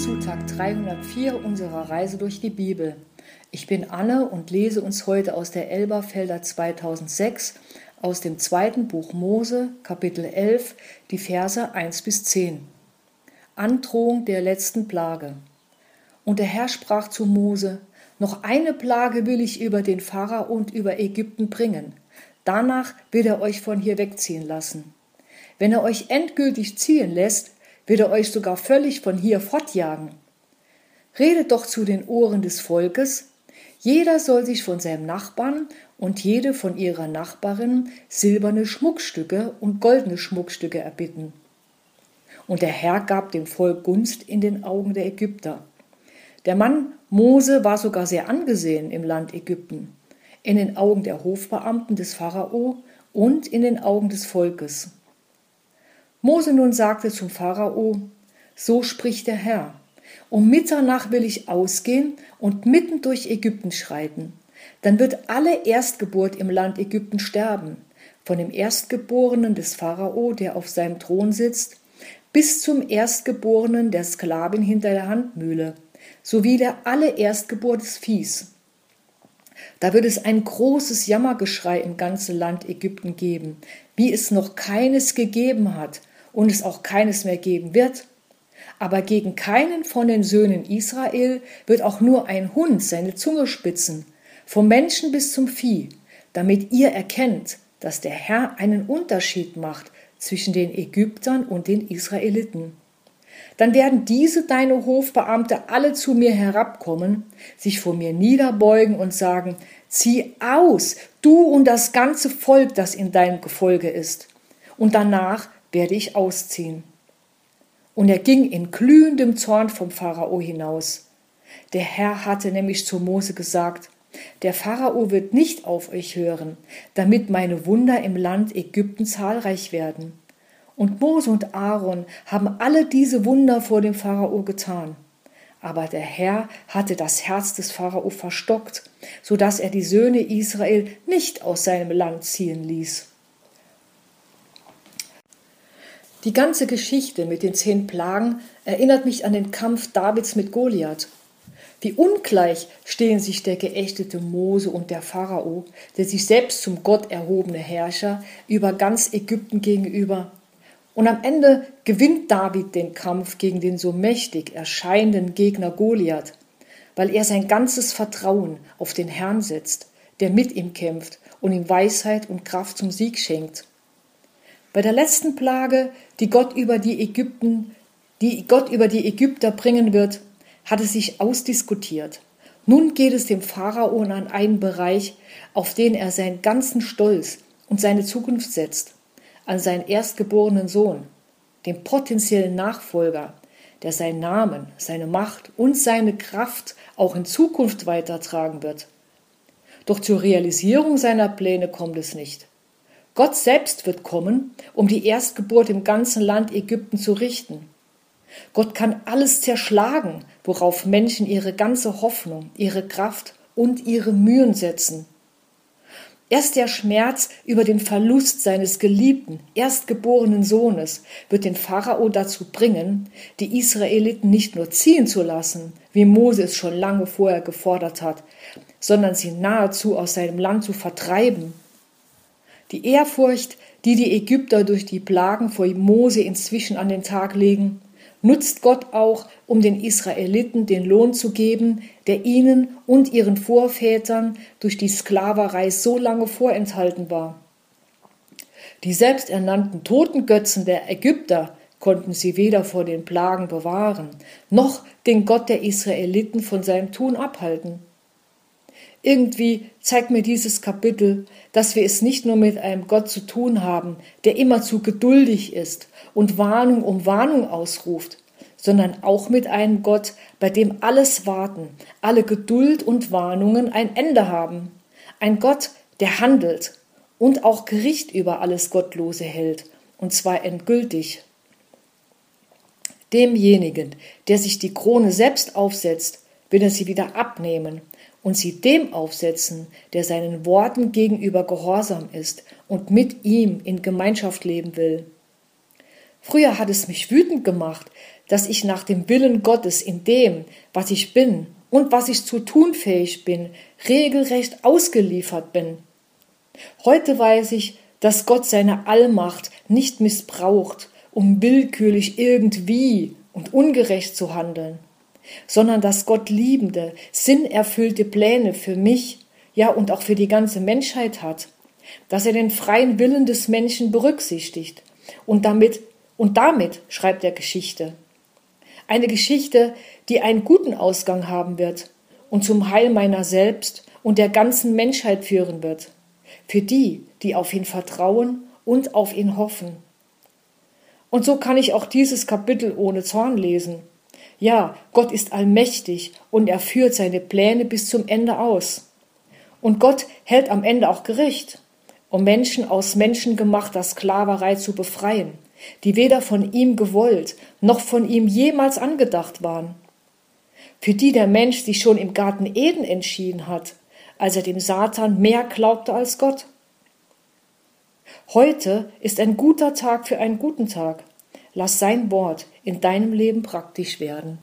zu Tag 304 unserer Reise durch die Bibel. Ich bin Anne und lese uns heute aus der Elberfelder 2006 aus dem zweiten Buch Mose, Kapitel 11, die Verse 1 bis 10. Androhung der letzten Plage. Und der Herr sprach zu Mose: Noch eine Plage will ich über den Pharao und über Ägypten bringen. Danach wird er euch von hier wegziehen lassen. Wenn er euch endgültig ziehen lässt, wird er euch sogar völlig von hier fortjagen. Redet doch zu den Ohren des Volkes, jeder soll sich von seinem Nachbarn und jede von ihrer Nachbarin silberne Schmuckstücke und goldene Schmuckstücke erbitten. Und der Herr gab dem Volk Gunst in den Augen der Ägypter. Der Mann Mose war sogar sehr angesehen im Land Ägypten, in den Augen der Hofbeamten des Pharao und in den Augen des Volkes. Mose nun sagte zum Pharao, so spricht der Herr, um Mitternacht will ich ausgehen und mitten durch Ägypten schreiten. Dann wird alle Erstgeburt im Land Ägypten sterben, von dem Erstgeborenen des Pharao, der auf seinem Thron sitzt, bis zum Erstgeborenen der Sklavin hinter der Handmühle, sowie der alle Erstgeburt des Viehs. Da wird es ein großes Jammergeschrei im ganzen Land Ägypten geben, wie es noch keines gegeben hat, und es auch keines mehr geben wird. Aber gegen keinen von den Söhnen Israel wird auch nur ein Hund seine Zunge spitzen, vom Menschen bis zum Vieh, damit ihr erkennt, dass der Herr einen Unterschied macht zwischen den Ägyptern und den Israeliten. Dann werden diese deine Hofbeamte alle zu mir herabkommen, sich vor mir niederbeugen und sagen, zieh aus, du und das ganze Volk, das in deinem Gefolge ist. Und danach werde ich ausziehen. Und er ging in glühendem Zorn vom Pharao hinaus. Der Herr hatte nämlich zu Mose gesagt, der Pharao wird nicht auf euch hören, damit meine Wunder im Land Ägypten zahlreich werden. Und Mose und Aaron haben alle diese Wunder vor dem Pharao getan. Aber der Herr hatte das Herz des Pharao verstockt, so dass er die Söhne Israel nicht aus seinem Land ziehen ließ. Die ganze Geschichte mit den zehn Plagen erinnert mich an den Kampf Davids mit Goliath. Wie ungleich stehen sich der geächtete Mose und der Pharao, der sich selbst zum Gott erhobene Herrscher, über ganz Ägypten gegenüber. Und am Ende gewinnt David den Kampf gegen den so mächtig erscheinenden Gegner Goliath, weil er sein ganzes Vertrauen auf den Herrn setzt, der mit ihm kämpft und ihm Weisheit und Kraft zum Sieg schenkt. Bei der letzten Plage, die Gott über die Ägypten, die Gott über die Ägypter bringen wird, hat es sich ausdiskutiert. Nun geht es dem Pharao an einen Bereich, auf den er seinen ganzen Stolz und seine Zukunft setzt, an seinen erstgeborenen Sohn, den potenziellen Nachfolger, der seinen Namen, seine Macht und seine Kraft auch in Zukunft weitertragen wird. Doch zur Realisierung seiner Pläne kommt es nicht. Gott selbst wird kommen, um die Erstgeburt im ganzen Land Ägypten zu richten. Gott kann alles zerschlagen, worauf Menschen ihre ganze Hoffnung, ihre Kraft und ihre Mühen setzen. Erst der Schmerz über den Verlust seines geliebten, erstgeborenen Sohnes wird den Pharao dazu bringen, die Israeliten nicht nur ziehen zu lassen, wie Mose es schon lange vorher gefordert hat, sondern sie nahezu aus seinem Land zu vertreiben die Ehrfurcht, die die Ägypter durch die Plagen vor Mose inzwischen an den Tag legen, nutzt Gott auch, um den Israeliten den Lohn zu geben, der ihnen und ihren Vorvätern durch die Sklaverei so lange vorenthalten war. Die selbsternannten Totengötzen der Ägypter konnten sie weder vor den Plagen bewahren, noch den Gott der Israeliten von seinem Tun abhalten. Irgendwie zeigt mir dieses Kapitel, dass wir es nicht nur mit einem Gott zu tun haben, der immerzu geduldig ist und Warnung um Warnung ausruft, sondern auch mit einem Gott, bei dem alles Warten, alle Geduld und Warnungen ein Ende haben. Ein Gott, der handelt und auch Gericht über alles Gottlose hält, und zwar endgültig. Demjenigen, der sich die Krone selbst aufsetzt, will er sie wieder abnehmen und sie dem aufsetzen, der seinen Worten gegenüber gehorsam ist und mit ihm in Gemeinschaft leben will. Früher hat es mich wütend gemacht, dass ich nach dem Willen Gottes in dem, was ich bin und was ich zu tun fähig bin, regelrecht ausgeliefert bin. Heute weiß ich, dass Gott seine Allmacht nicht missbraucht, um willkürlich irgendwie und ungerecht zu handeln, sondern dass Gott liebende, sinnerfüllte Pläne für mich, ja und auch für die ganze Menschheit hat, dass er den freien Willen des Menschen berücksichtigt und damit und damit schreibt er Geschichte. Eine Geschichte, die einen guten Ausgang haben wird und zum Heil meiner selbst und der ganzen Menschheit führen wird, für die, die auf ihn vertrauen und auf ihn hoffen. Und so kann ich auch dieses Kapitel ohne Zorn lesen. Ja, Gott ist allmächtig und er führt seine Pläne bis zum Ende aus. Und Gott hält am Ende auch Gericht, um Menschen aus menschengemachter Sklaverei zu befreien, die weder von ihm gewollt noch von ihm jemals angedacht waren. Für die der Mensch sich schon im Garten Eden entschieden hat, als er dem Satan mehr glaubte als Gott. Heute ist ein guter Tag für einen guten Tag. Lass sein Wort in deinem Leben praktisch werden.